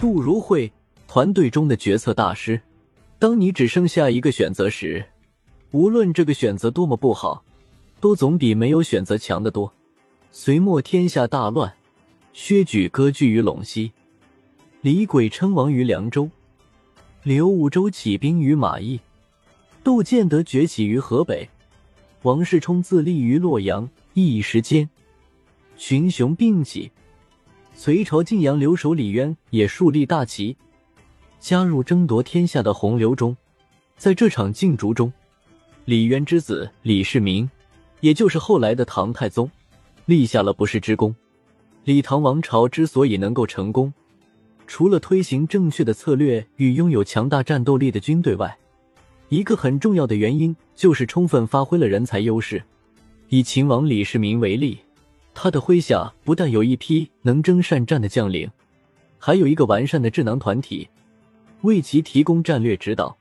杜如晦，团队中的决策大师。当你只剩下一个选择时，无论这个选择多么不好，都总比没有选择强得多。隋末天下大乱，薛举割据于陇西，李轨称王于凉州，刘武周起兵于马邑，窦建德崛起于河北，王世充自立于洛阳。一时间，群雄并起。隋朝晋阳留守李渊也树立大旗，加入争夺天下的洪流中。在这场竞逐中，李渊之子李世民，也就是后来的唐太宗，立下了不世之功。李唐王朝之所以能够成功，除了推行正确的策略与拥有强大战斗力的军队外，一个很重要的原因就是充分发挥了人才优势。以秦王李世民为例。他的麾下不但有一批能征善战的将领，还有一个完善的智囊团体，为其提供战略指导。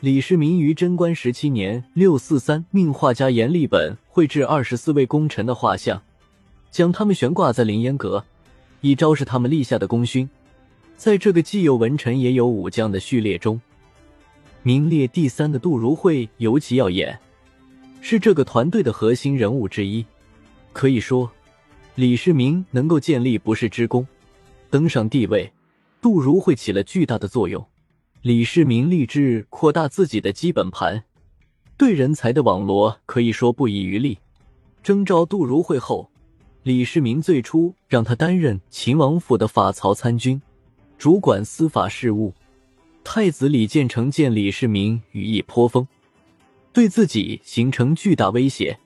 李世民于贞观十七年（六四三）命画家阎立本绘制二十四位功臣的画像，将他们悬挂在凌烟阁，以昭示他们立下的功勋。在这个既有文臣也有武将的序列中，名列第三的杜如晦尤其耀眼，是这个团队的核心人物之一。可以说。李世民能够建立不世之功，登上帝位，杜如晦起了巨大的作用。李世民立志扩大自己的基本盘，对人才的网罗可以说不遗余力。征召杜如晦后，李世民最初让他担任秦王府的法曹参军，主管司法事务。太子李建成见李世民羽翼颇丰，对自己形成巨大威胁，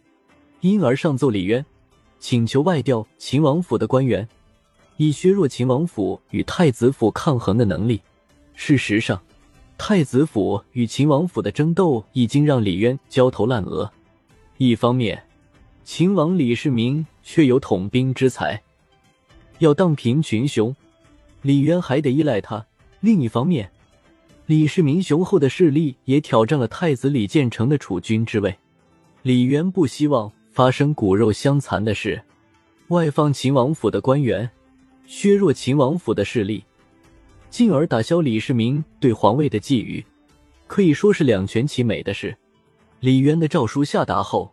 因而上奏李渊。请求外调秦王府的官员，以削弱秦王府与太子府抗衡的能力。事实上，太子府与秦王府的争斗已经让李渊焦头烂额。一方面，秦王李世民却有统兵之才，要荡平群雄，李渊还得依赖他；另一方面，李世民雄厚的势力也挑战了太子李建成的储君之位。李渊不希望。发生骨肉相残的事，外放秦王府的官员，削弱秦王府的势力，进而打消李世民对皇位的觊觎，可以说是两全其美的事。李渊的诏书下达后，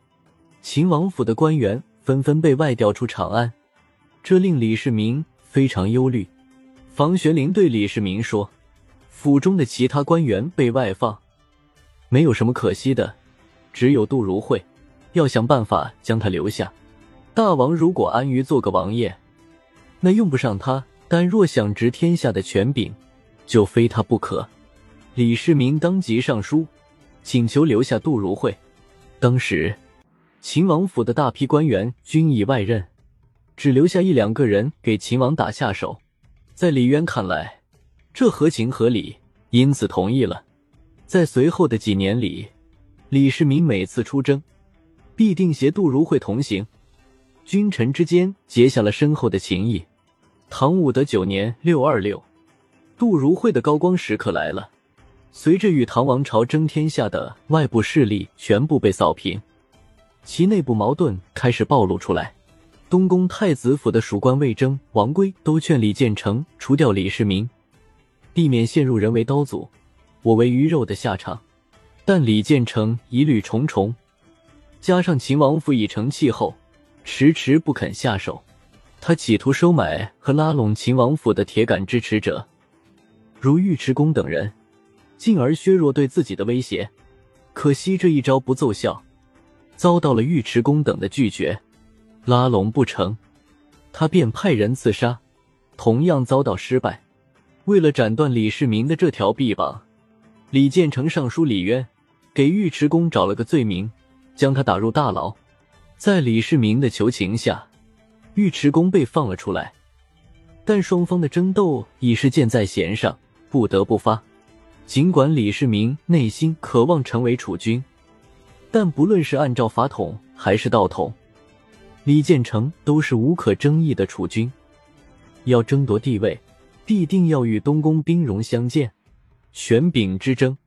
秦王府的官员纷纷被外调出长安，这令李世民非常忧虑。房玄龄对李世民说：“府中的其他官员被外放，没有什么可惜的，只有杜如晦。”要想办法将他留下。大王如果安于做个王爷，那用不上他；但若想执天下的权柄，就非他不可。李世民当即上书，请求留下杜如晦。当时，秦王府的大批官员均已外任，只留下一两个人给秦王打下手。在李渊看来，这合情合理，因此同意了。在随后的几年里，李世民每次出征。必定携杜如晦同行，君臣之间结下了深厚的情谊。唐武德九年（六二六），杜如晦的高光时刻来了。随着与唐王朝争天下的外部势力全部被扫平，其内部矛盾开始暴露出来。东宫太子府的属官魏征、王圭都劝李建成除掉李世民，避免陷入人为刀俎、我为鱼肉的下场。但李建成疑虑重重。加上秦王府已成气候，迟迟不肯下手。他企图收买和拉拢秦王府的铁杆支持者，如尉迟恭等人，进而削弱对自己的威胁。可惜这一招不奏效，遭到了尉迟恭等的拒绝。拉拢不成，他便派人刺杀，同样遭到失败。为了斩断李世民的这条臂膀，李建成上书李渊，给尉迟恭找了个罪名。将他打入大牢，在李世民的求情下，尉迟恭被放了出来。但双方的争斗已是箭在弦上，不得不发。尽管李世民内心渴望成为储君，但不论是按照法统还是道统，李建成都是无可争议的储君。要争夺地位，必定要与东宫兵戎相见，权柄之争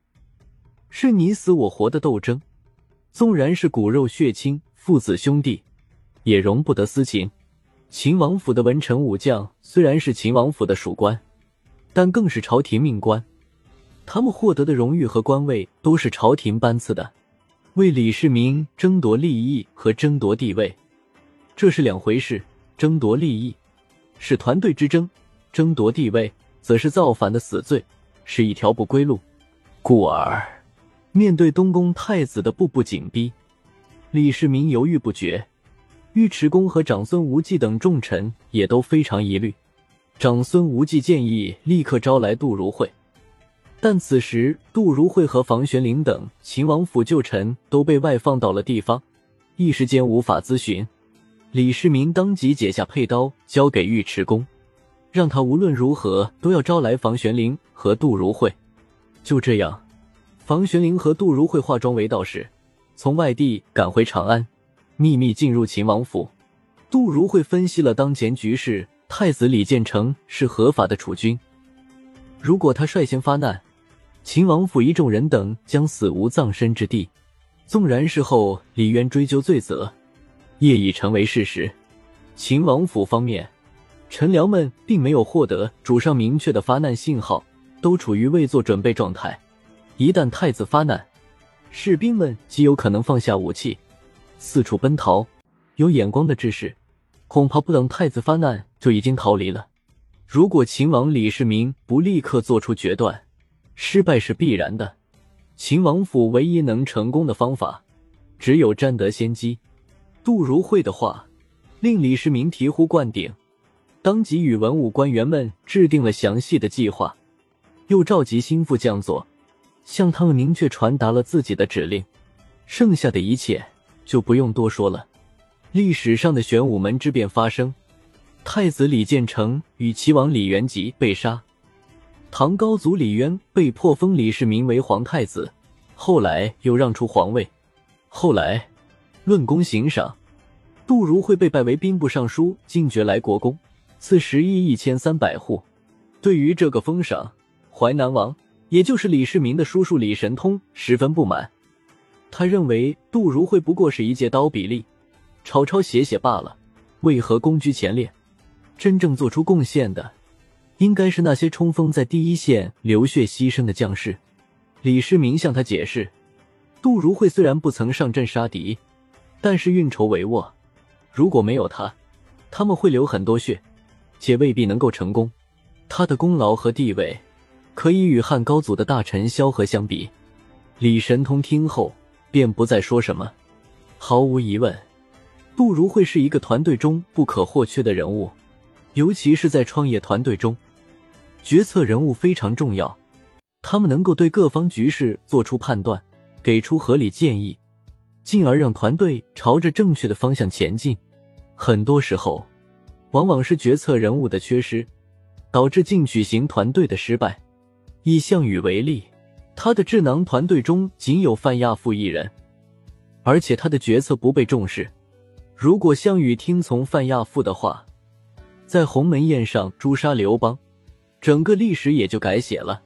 是你死我活的斗争。纵然是骨肉血亲、父子兄弟，也容不得私情。秦王府的文臣武将虽然是秦王府的属官，但更是朝廷命官。他们获得的荣誉和官位都是朝廷颁赐的，为李世民争夺利益和争夺地位，这是两回事。争夺利益是团队之争，争夺地位则是造反的死罪，是一条不归路。故而，面对东宫太子的步步紧逼，李世民犹豫不决。尉迟恭和长孙无忌等重臣也都非常疑虑。长孙无忌建议立刻招来杜如晦，但此时杜如晦和房玄龄等秦王府旧臣都被外放到了地方，一时间无法咨询。李世民当即解下佩刀，交给尉迟恭，让他无论如何都要招来房玄龄和杜如晦。就这样，房玄龄和杜如晦化妆为道士，从外地赶回长安。秘密进入秦王府，杜如晦分析了当前局势。太子李建成是合法的储君，如果他率先发难，秦王府一众人等将死无葬身之地。纵然事后李渊追究罪责，业已成为事实。秦王府方面，臣僚们并没有获得主上明确的发难信号，都处于未做准备状态。一旦太子发难，士兵们极有可能放下武器。四处奔逃，有眼光的志士，恐怕不等太子发难就已经逃离了。如果秦王李世民不立刻做出决断，失败是必然的。秦王府唯一能成功的方法，只有占得先机。杜如晦的话令李世民醍醐灌顶，当即与文武官员们制定了详细的计划，又召集心腹将佐，向他们明确传达了自己的指令。剩下的一切。就不用多说了。历史上的玄武门之变发生，太子李建成与齐王李元吉被杀，唐高祖李渊被迫封李世民为皇太子，后来又让出皇位。后来论功行赏，杜如晦被拜为兵部尚书，进爵来国公，赐十亿一千三百户。对于这个封赏，淮南王也就是李世民的叔叔李神通十分不满。他认为杜如晦不过是一介刀笔吏，抄抄写写罢了，为何功居前列？真正做出贡献的，应该是那些冲锋在第一线、流血牺牲的将士。李世民向他解释，杜如晦虽然不曾上阵杀敌，但是运筹帷幄，如果没有他，他们会流很多血，且未必能够成功。他的功劳和地位，可以与汉高祖的大臣萧何相比。李神通听后。便不再说什么。毫无疑问，杜如晦是一个团队中不可或缺的人物，尤其是在创业团队中，决策人物非常重要。他们能够对各方局势做出判断，给出合理建议，进而让团队朝着正确的方向前进。很多时候，往往是决策人物的缺失，导致进取型团队的失败。以项羽为例。他的智囊团队中仅有范亚父一人，而且他的决策不被重视。如果项羽听从范亚父的话，在鸿门宴上诛杀刘邦，整个历史也就改写了。